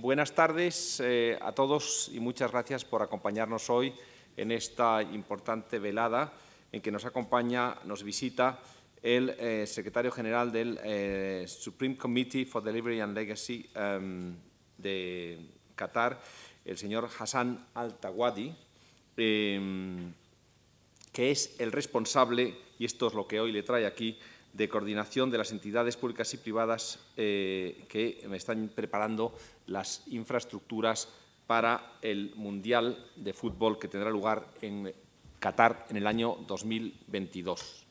buenas tardes eh, a todos y muchas gracias por acompañarnos hoy en esta importante velada en que nos acompaña, nos visita el eh, secretario general del eh, Supreme Committee for Delivery and Legacy em, de Qatar, el señor Hassan Al-Tawadi, em, que es el responsable, y esto es lo que hoy le trae aquí, de coordinación de las entidades públicas y privadas eh, que están preparando las infraestructuras para el Mundial de Fútbol que tendrá lugar en Qatar en el año 2022.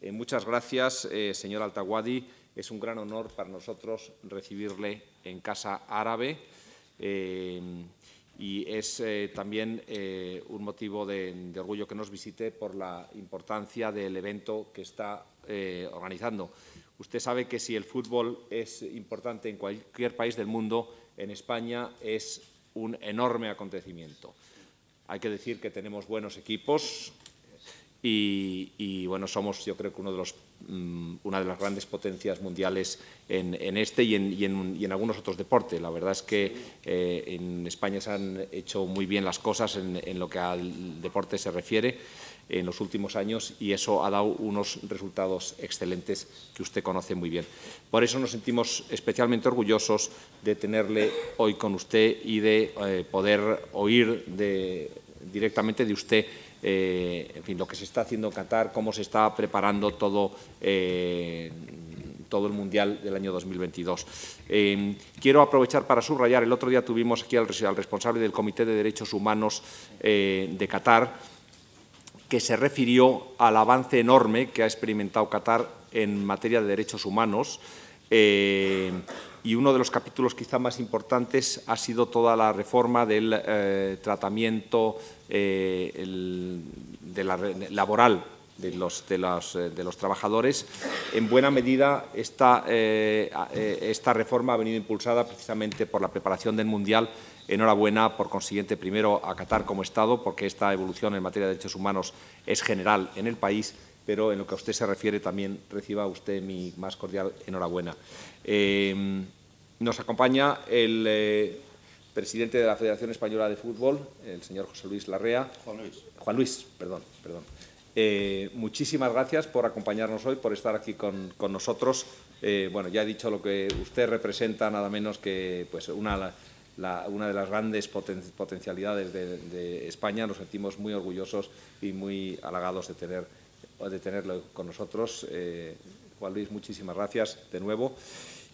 Eh, muchas gracias, eh, señor Altawadi. Es un gran honor para nosotros recibirle en Casa Árabe y es también un motivo de, orgullo que nos visite por la importancia del evento que está eh, organizando. Usted sabe que si el fútbol es importante en cualquier país del mundo, en España es un enorme acontecimiento. Hay que decir que tenemos buenos equipos y, bueno, somos yo creo que uno de los, una de las grandes potencias mundiales en, este y en, algunos otros deportes. La verdad es que eh, en España se han hecho muy bien las cosas en lo que al deporte se refiere en los últimos años y eso ha dado unos resultados excelentes que usted conoce muy bien. Por eso nos sentimos especialmente orgullosos de tenerle hoy con usted y de eh, poder oír directamente de usted eh, en fin, lo que se está haciendo en Qatar, cómo se está preparando todo, eh, todo el Mundial del año 2022. quiero aprovechar para subrayar, el otro día tuvimos aquí al, al responsable del Comité de Derechos Humanos de Qatar, que se refirió al avance enorme que ha experimentado Qatar en materia de derechos humanos. Eh, y uno de los capítulos quizá más importantes ha sido toda la reforma del eh, tratamiento eh, laboral de los, de, los, trabajadores. En buena medida, esta, esta reforma ha venido impulsada precisamente por la preparación del Mundial Enhorabuena, por consiguiente, primero a Qatar como Estado, porque esta evolución en materia de derechos humanos es general en el país, pero en lo que a usted se refiere también reciba usted mi más cordial enhorabuena. Eh, nos acompaña el eh, presidente de la Federación Española de Fútbol, el señor José Luis Larrea. Juan Luis. Juan Luis, perdón, perdón. Eh, muchísimas gracias por acompañarnos hoy, por estar aquí con, nosotros. bueno, ya he dicho lo que usted representa, nada menos que pues, una una de las grandes potencialidades de, España. Nos sentimos muy orgullosos y muy halagados de, tener, de tenerlo con nosotros. Eh, Juan Luis, muchísimas gracias de nuevo.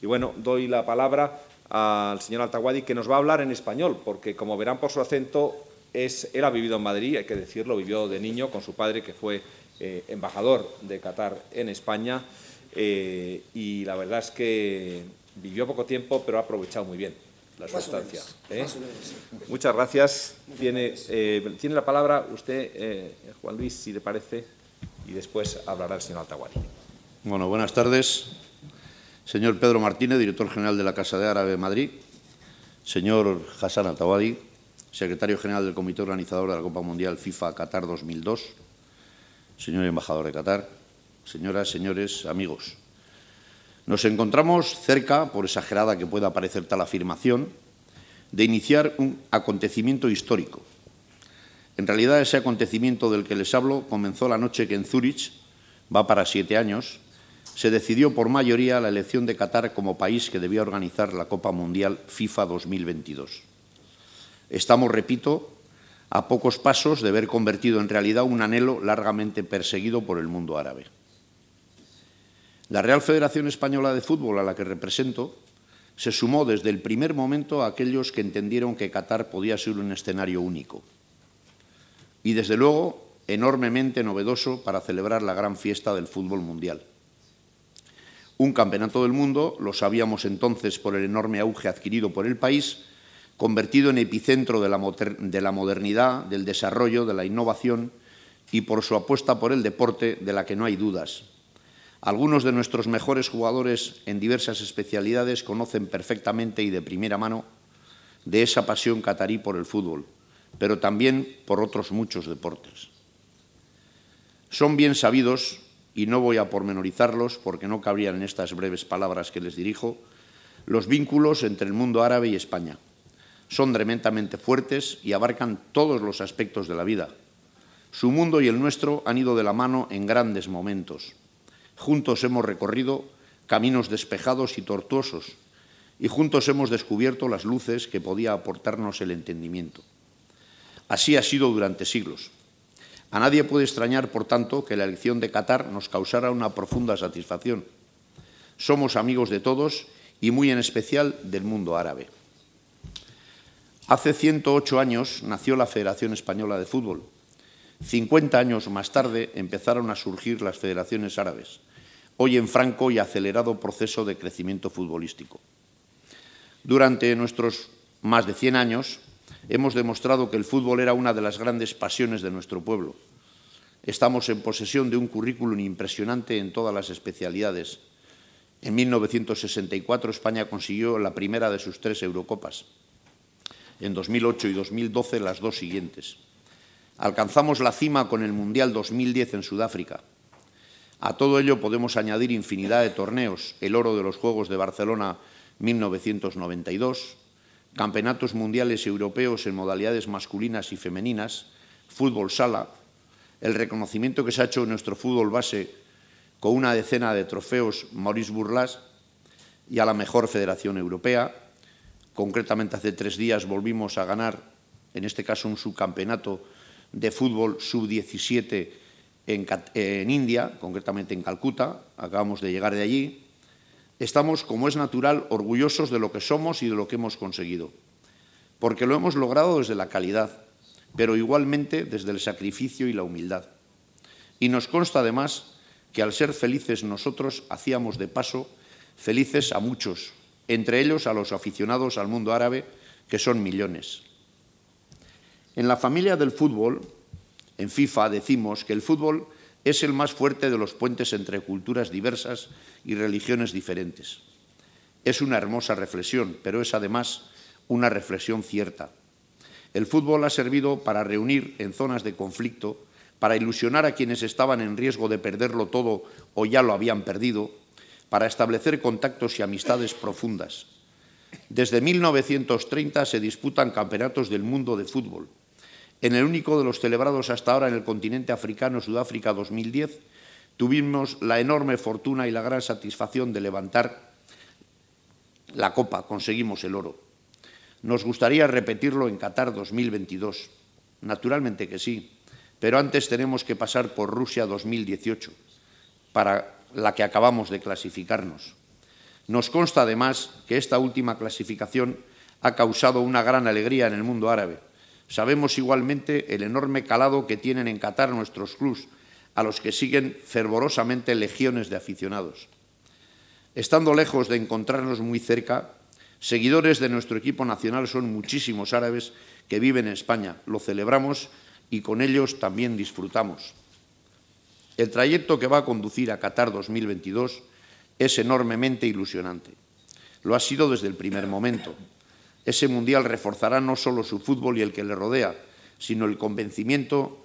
Y bueno, doy la palabra al señor Altaguadi, que nos va a hablar en español, porque como verán por su acento, es, él ha vivido en Madrid, hay que decirlo, vivió de niño con su padre, que fue eh, embajador de Qatar en España, eh, y la verdad es que vivió poco tiempo, pero ha aprovechado muy bien la sustancia. ¿eh? Muchas gracias. Tiene, tiene la palabra usted, Juan Luis, si le parece, y después hablará el señor Altaguari. Bueno, buenas tardes. Señor Pedro Martínez, director general de la Casa de Árabe Madrid. Señor Hassan Altawadi, secretario general del Comité Organizador de la Copa Mundial FIFA Qatar 2002. Señor embajador de Qatar. Señoras, señores, amigos. Nos encontramos cerca, por exagerada que pueda parecer tal afirmación, de iniciar un acontecimiento histórico. En realidad, ese acontecimiento del que les hablo comenzó la noche que en Zúrich, va para siete años, se decidió por mayoría la elección de Qatar como país que debía organizar la Copa Mundial FIFA 2022. Estamos, repito, a pocos pasos de ver convertido en realidad un anhelo largamente perseguido por el mundo árabe. La Real Federación Española de Fútbol, a la que represento, se sumó desde el primer momento a aquellos que entendieron que Qatar podía ser un escenario único. Y desde luego, enormemente novedoso para celebrar la gran fiesta del fútbol mundial. Un campeonato del mundo, lo sabíamos entonces por el enorme auge adquirido por el país, convertido en epicentro de la, de la modernidad, del desarrollo, de la innovación y por su apuesta por el deporte de la que no hay dudas, algunos de nuestros mejores jugadores en diversas especialidades conocen perfectamente y de primera mano de esa pasión catarí por el fútbol, pero también por otros muchos deportes. Son bien sabidos, y no voy a pormenorizarlos porque no cabrían en estas breves palabras que les dirijo, los vínculos entre el mundo árabe y España. Son tremendamente fuertes y abarcan todos los aspectos de la vida. Su mundo y el nuestro han ido de la mano en grandes momentos. Juntos hemos recorrido caminos despejados y tortuosos, y juntos hemos descubierto las luces que podía aportarnos el entendimiento. Así ha sido durante siglos. A nadie puede extrañar, por tanto, que la elección de Qatar nos causara una profunda satisfacción. Somos amigos de todos y muy en especial del mundo árabe. Hace 108 años nació la Federación Española de Fútbol. 50 años más tarde empezaron a surgir las federaciones árabes, hoy en franco y acelerado proceso de crecimiento futbolístico. Durante nuestros más de 100 años, hemos demostrado que el fútbol era una de las grandes pasiones de nuestro pueblo. Estamos en posesión de un currículum impresionante en todas las especialidades. En 1964 España consiguió la primera de sus tres Eurocopas. En 2008 y 2012 las dos siguientes. Alcanzamos la cima con el Mundial 2010 en Sudáfrica. A todo ello podemos añadir infinidad de torneos, el oro de los Juegos de Barcelona 1992, campeonatos mundiales europeos en modalidades masculinas y femeninas, fútbol sala, el reconocimiento que se ha hecho en nuestro fútbol base con una decena de trofeos Maurice Burlas y a la mejor federación europea. Concretamente, hace tres días volvimos a ganar, en este caso, un subcampeonato de fútbol sub-17 en, en India, concretamente en Calcuta. Acabamos de llegar de allí estamos, como es natural, orgullosos de lo que somos y de lo que hemos conseguido, porque lo hemos logrado desde la calidad, pero igualmente desde el sacrificio y la humildad. Y nos consta además que al ser felices nosotros hacíamos de paso felices a muchos, entre ellos a los aficionados al mundo árabe, que son millones. En la familia del fútbol, en FIFA, decimos que el fútbol es el más fuerte de los puentes entre culturas diversas y religiones diferentes. Es una hermosa reflexión, pero es además una reflexión cierta. El fútbol ha servido para reunir en zonas de conflicto, para ilusionar a quienes estaban en riesgo de perderlo todo o ya lo habían perdido, para establecer contactos y amistades profundas. Desde 1930 se disputan campeonatos del mundo de fútbol. En el único de los celebrados hasta ahora en el continente africano, Sudáfrica 2010, tuvimos la enorme fortuna y la gran satisfacción de levantar la copa, conseguimos el oro. Nos gustaría repetirlo en Qatar 2022. Naturalmente que sí, pero antes tenemos que pasar por Rusia 2018, para la que acabamos de clasificarnos. Nos consta además que esta última clasificación ha causado una gran alegría en el mundo árabe. Sabemos igualmente el enorme calado que tienen en Qatar nuestros clubs a los que siguen fervorosamente legiones de aficionados. Estando lejos de encontrarnos muy cerca, seguidores de nuestro equipo nacional son muchísimos árabes que viven en España. Lo celebramos y con ellos también disfrutamos. El trayecto que va a conducir a Qatar 2022 es enormemente ilusionante. Lo ha sido desde el primer momento. Ese mundial reforzará no solo su fútbol y el que le rodea, sino el convencimiento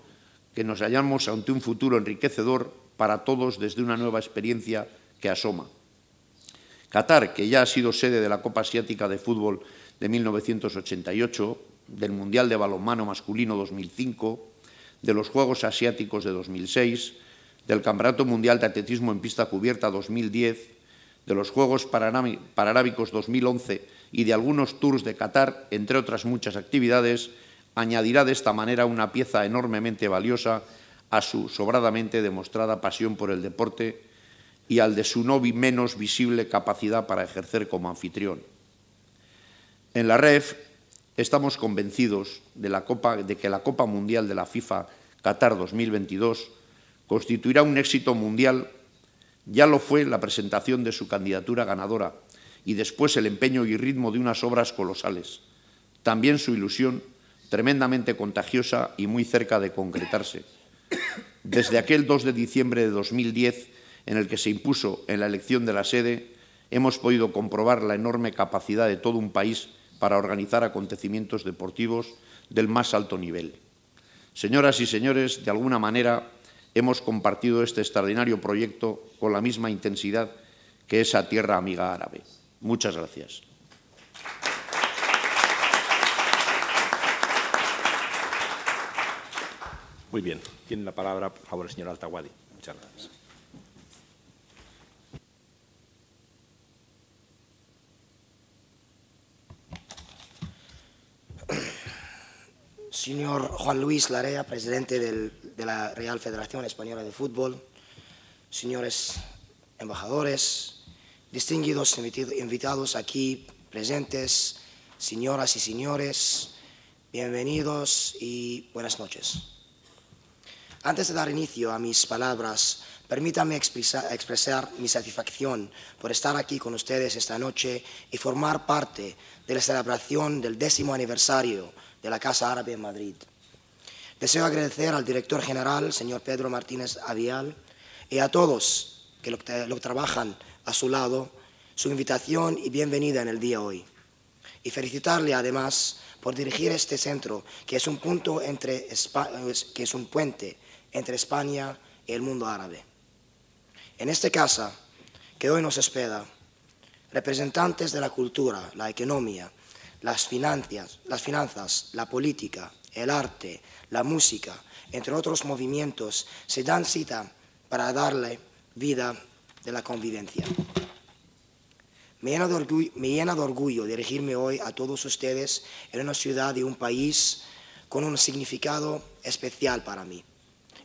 que nos hallamos ante un futuro enriquecedor para todos desde una nueva experiencia que asoma. Qatar, que ya ha sido sede de la Copa Asiática de Fútbol de 1988, del Mundial de Balonmano Masculino 2005, de los Juegos Asiáticos de 2006, del Campeonato Mundial de Atletismo en Pista Cubierta 2010, de los Juegos Pararábicos 2011 y de algunos tours de Qatar, entre otras muchas actividades, añadirá de esta manera una pieza enormemente valiosa a su sobradamente demostrada pasión por el deporte y al de su no menos visible capacidad para ejercer como anfitrión. En la REF estamos convencidos de, de que la Copa Mundial de la FIFA Qatar 2022 constituirá un éxito mundial. Ya lo fue la presentación de su candidatura ganadora y después el empeño y ritmo de unas obras colosales. También su ilusión tremendamente contagiosa y muy cerca de concretarse. Desde aquel 2 de diciembre de 2010, en el que se impuso en la elección de la sede, hemos podido comprobar la enorme capacidad de todo un país para organizar acontecimientos deportivos del más alto nivel. Señoras y señores, de alguna manera hemos compartido este extraordinario proyecto con la misma intensidad que esa tierra amiga árabe. Muchas gracias. Muy bien. Tiene la palabra, por favor, el señor Altawadi. Muchas gracias. Señor Juan Luis Larea, presidente de la Real Federación Española de Fútbol, señores embajadores, distinguidos invitados aquí presentes, señoras y señores, bienvenidos y buenas noches. Antes de dar inicio a mis palabras, permítanme expresar mi satisfacción por estar aquí con ustedes esta noche y formar parte de la celebración del décimo aniversario de la Casa Árabe en Madrid. Deseo agradecer al director general, señor Pedro Martínez Avial, y a todos que lo, trabajan a su lado, su invitación y bienvenida en el día hoy. Y felicitarle además por dirigir este centro, que es un, punto entre, que es un puente entre España y el mundo árabe. En esta casa que hoy nos espera, representantes de la cultura, la economía, las finanzas, las finanzas, la política, el arte, la música, entre otros movimientos, se dan cita para darle vida de la convivencia. Me llena, de orgullo, me llena de orgullo dirigirme hoy a todos ustedes en una ciudad y un país con un significado especial para mí.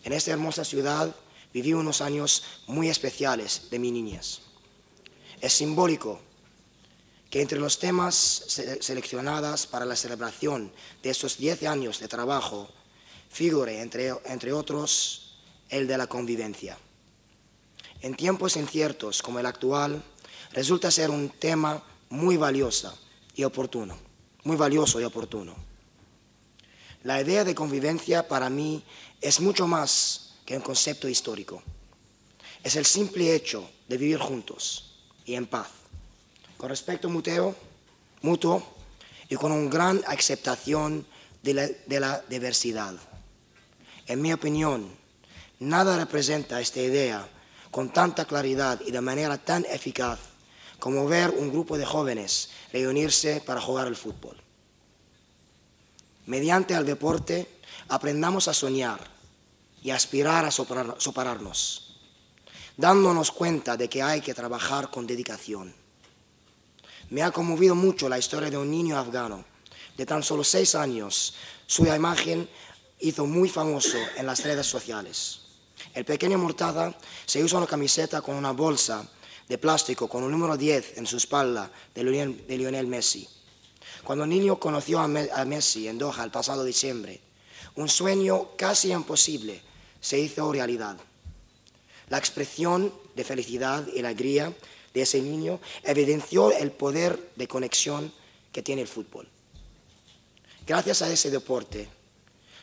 En esta hermosa ciudad viví unos años muy especiales de mi niñez. Es simbólico que entre los temas seleccionados para la celebración de estos 10 años de trabajo figure, entre, entre otros, el de la convivencia. En tiempos inciertos como el actual, resulta ser un tema muy valioso y oportuno, muy valioso y oportuno. La idea de convivencia para mí es mucho más que un concepto histórico. Es el simple hecho de vivir juntos y en paz con respeto mutuo, mutuo y con una gran aceptación de la, diversidad. En mi opinión, nada representa esta idea con tanta claridad y de manera tan eficaz como ver un grupo de jóvenes reunirse para jugar al fútbol. Mediante el deporte aprendamos a soñar y aspirar a superarnos, dándonos cuenta de que hay que trabajar con dedicación me ha conmovido mucho la historia de un niño afgano de tan solo seis años. Su imagen hizo muy famoso en las redes sociales. El pequeño Murtaza se usa una camiseta con una bolsa de plástico con un número 10 en su espalda de Lionel, Messi. Cuando el niño conoció a Messi en Doha el pasado diciembre, un sueño casi imposible se hizo realidad. La expresión de felicidad y alegría de ese niño evidenció el poder de conexión que tiene el fútbol. Gracias a ese deporte,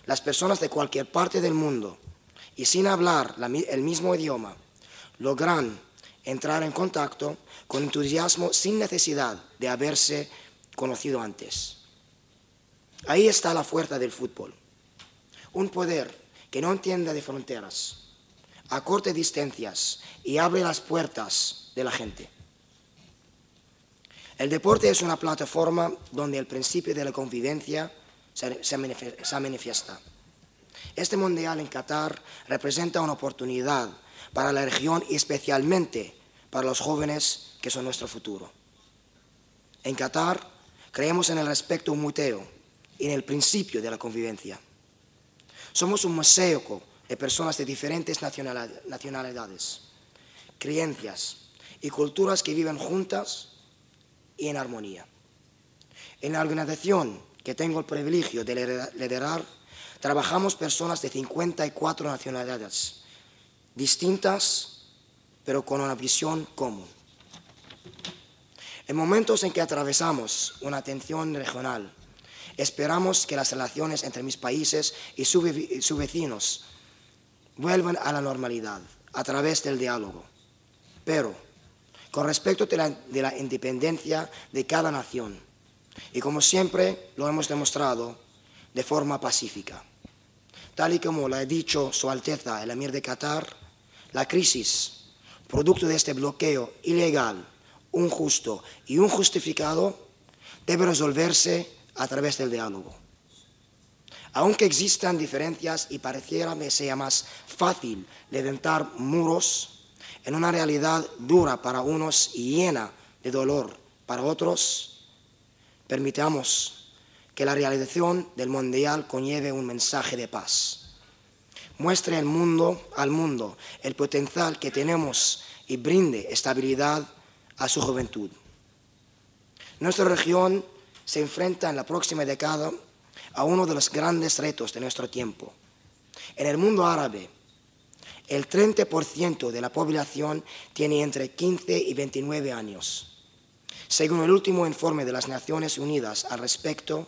las personas de cualquier parte del mundo y sin hablar el mismo idioma logran entrar en contacto con entusiasmo sin necesidad de haberse conocido antes. Ahí está la fuerza del fútbol. Un poder que no entiende de fronteras, acorte distancias y abre las puertas de la gente. El deporte es una plataforma donde el principio de la convivencia se, manifiesta. Este mundial en Qatar representa una oportunidad para la región y especialmente para los jóvenes que son nuestro futuro. En Qatar creemos en el respeto mutuo y en el principio de la convivencia. Somos un museo de personas de diferentes nacionalidades, creencias, y culturas que viven juntas y en armonía. En la organización que tengo el privilegio de liderar, trabajamos personas de 54 nacionalidades, distintas, pero con una visión común. En momentos en que atravesamos una tensión regional, esperamos que las relaciones entre mis países y sus vecinos vuelvan a la normalidad a través del diálogo. Pero con respecto de la, independencia de cada nación. Y como siempre lo hemos demostrado de forma pacífica. Tal y como lo ha dicho Su Alteza el Emir de Qatar, la crisis, producto de este bloqueo ilegal, injusto y injustificado, debe resolverse a través del diálogo. Aunque existan diferencias y pareciera que sea más fácil levantar muros, en una realidad dura para unos y llena de dolor para otros, permitamos que la realización del Mundial conlleve un mensaje de paz. Muestre al mundo, al mundo el potencial que tenemos y brinde estabilidad a su juventud. Nuestra región se enfrenta en la próxima década a uno de los grandes retos de nuestro tiempo. En el mundo árabe, el 30% de la población tiene entre 15 y 29 años. Según el último informe de las Naciones Unidas al respecto,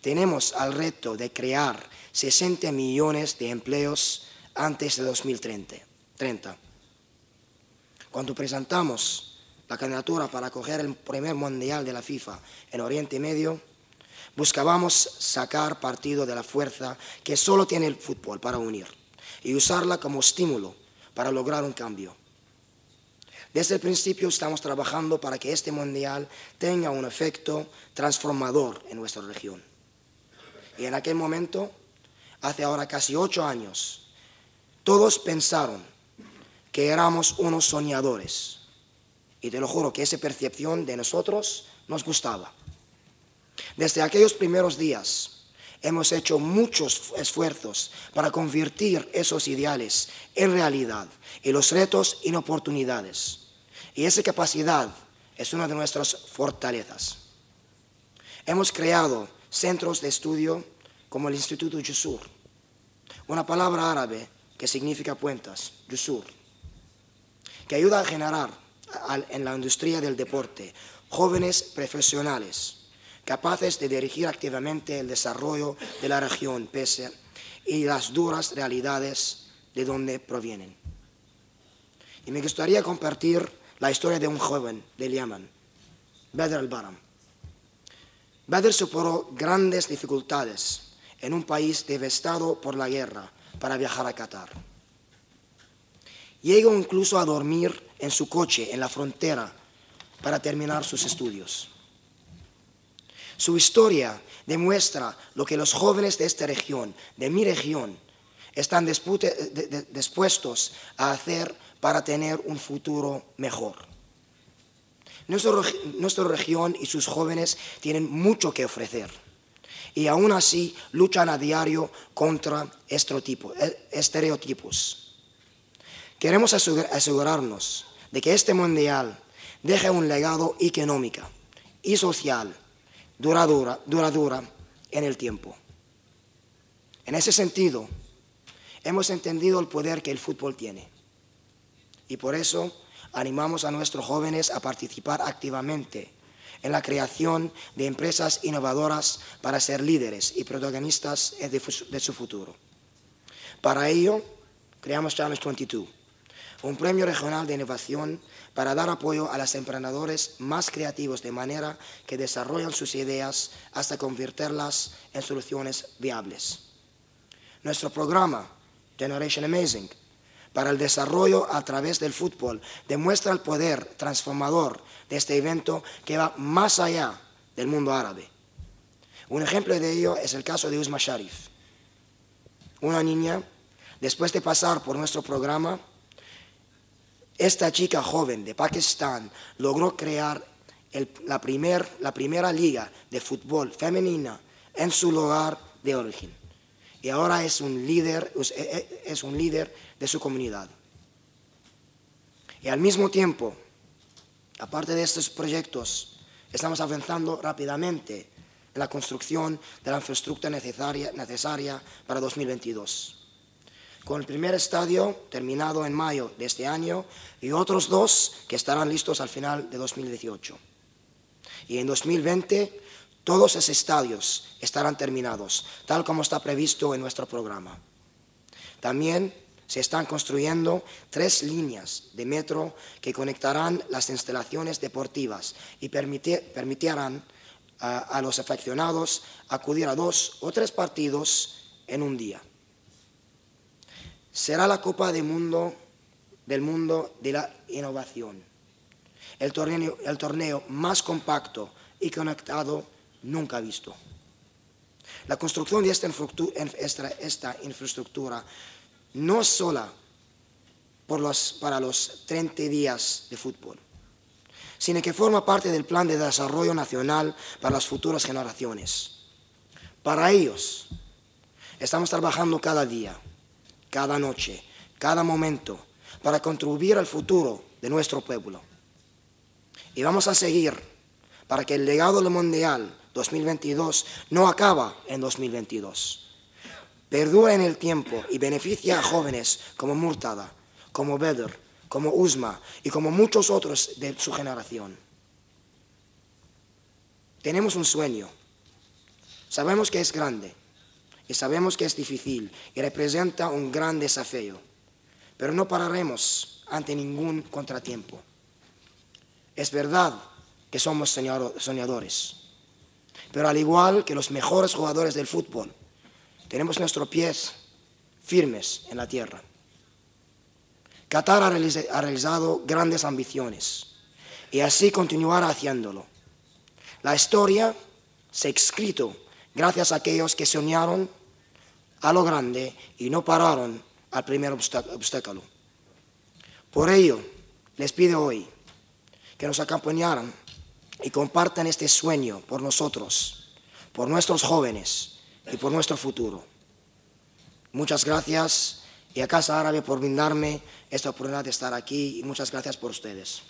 tenemos al reto de crear 60 millones de empleos antes de 2030. Cuando presentamos la candidatura para acoger el primer mundial de la FIFA en Oriente Medio, buscábamos sacar partido de la fuerza que solo tiene el fútbol para unir y usarla como estímulo para lograr un cambio. Desde el principio estamos trabajando para que este mundial tenga un efecto transformador en nuestra región. Y en aquel momento, hace ahora casi ocho años, todos pensaron que éramos unos soñadores. Y te lo juro que esa percepción de nosotros nos gustaba. Desde aquellos primeros días hemos hecho muchos esfuerzos para convertir esos ideales en realidad y los retos en oportunidades. Y esa capacidad es una de nuestras fortalezas. Hemos creado centros de estudio como el Instituto Yusur, una palabra árabe que significa puentas, Yusur, que ayuda a generar en la industria del deporte jóvenes profesionales capaces de dirigir activamente el desarrollo de la región pese y las duras realidades de donde provienen. Y me gustaría compartir la historia de un joven del Yemen, Badr al-Baram. Badr superó grandes dificultades en un país devastado por la guerra para viajar a Qatar. Llegó incluso a dormir en su coche en la frontera para terminar sus estudios. Su historia demuestra lo que los jóvenes de esta región, de mi región, están dispuestos a hacer para tener un futuro mejor. Nuestra, región y sus jóvenes tienen mucho que ofrecer y aún así luchan a diario contra eh, estereotipos. Queremos asegurarnos de que este mundial deje un legado económico y social duradura, duradura en el tiempo. En ese sentido, hemos entendido el poder que el fútbol tiene. Y por eso animamos a nuestros jóvenes a participar activamente en la creación de empresas innovadoras para ser líderes y protagonistas de, su futuro. Para ello, creamos Challenge 22, un premio regional de innovación para dar apoyo a los emprendedores más creativos de manera que desarrollan sus ideas hasta convertirlas en soluciones viables. Nuestro programa, Generation Amazing, para el desarrollo a través del fútbol, demuestra el poder transformador de este evento que va más allá del mundo árabe. Un ejemplo de ello es el caso de Usma Sharif, una niña, después de pasar por nuestro programa, esta chica joven de Pakistán logró crear la, primera liga de fútbol femenina en su lugar de origen. Y ahora es un líder, es un líder de su comunidad. Y al mismo tiempo, aparte de estos proyectos, estamos avanzando rápidamente en la construcción de la infraestructura necesaria, necesaria para 2022 con el primer estadio terminado en mayo de este año y otros dos que estarán listos al final de 2018. Y en 2020 todos esos estadios estarán terminados, tal como está previsto en nuestro programa. También se están construyendo tres líneas de metro que conectarán las instalaciones deportivas y permitirán a, los aficionados acudir a dos o tres partidos en un día será la Copa del Mundo, de la innovación. El torneo, el torneo más compacto y conectado nunca visto. La construcción de esta infraestructura, no es sola para los 30 días de fútbol, sino que forma parte del plan de desarrollo nacional para las futuras generaciones. Para ellos, estamos trabajando cada día, cada noche, cada momento, para contribuir al futuro de nuestro pueblo. Y vamos a seguir para que el legado del Mundial 2022 no acaba en 2022. Perdura en el tiempo y beneficia a jóvenes como Murtada, como Beder, como Usma y como muchos otros de su generación. Tenemos un sueño. Sabemos que es grande y sabemos que es difícil y representa un gran desafío, pero no pararemos ante ningún contratiempo. Es verdad que somos soñadores, pero al igual que los mejores jugadores del fútbol, tenemos nuestros pies firmes en la tierra. Qatar ha realizado grandes ambiciones y así continuará haciéndolo. La historia se ha escrito gracias a aquellos que soñaron a lo grande y no pararon al primer obstáculo. Por ello, les pido hoy que nos acompañaran y compartan este sueño por nosotros, por nuestros jóvenes y por nuestro futuro. Muchas gracias y a Casa Árabe por brindarme esta oportunidad de estar aquí y muchas gracias por ustedes.